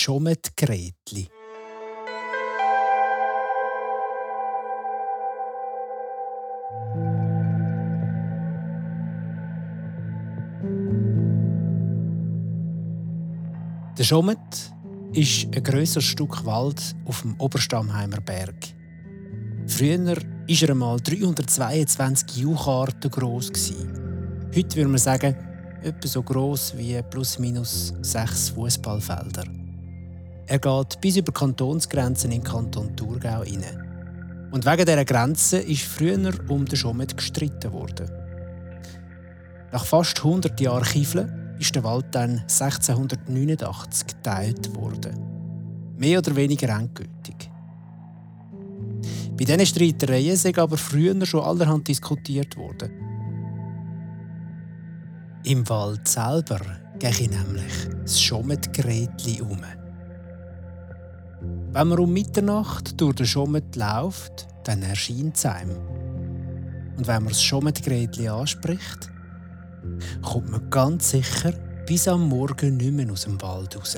Schommet-Gretli. Der Schommet ist ein grösseres Stück Wald auf dem Oberstammheimer Berg. Früher war er einmal 322 Jucharten gross. Heute würde man sagen, etwa so gross wie plus minus sechs Fußballfelder. Er geht bis über Kantonsgrenzen in Kanton Thurgau hinein. Und wegen dieser Grenze ist früher um den Schommet gestritten worden. Nach fast 100 Jahren Kiefeln ist der Wald dann 1689 geteilt worden. Mehr oder weniger endgültig. Bei diesen Streitereien sei aber früher schon allerhand diskutiert worden. Im Wald selber gehe ich nämlich das Schommet-Grätli um. Wenn man um Mitternacht durch den Schommet läuft, dann erscheint es einem. Und wenn man das Schommet-Grätli anspricht, kommt man ganz sicher bis am Morgen nicht mehr aus dem Wald raus.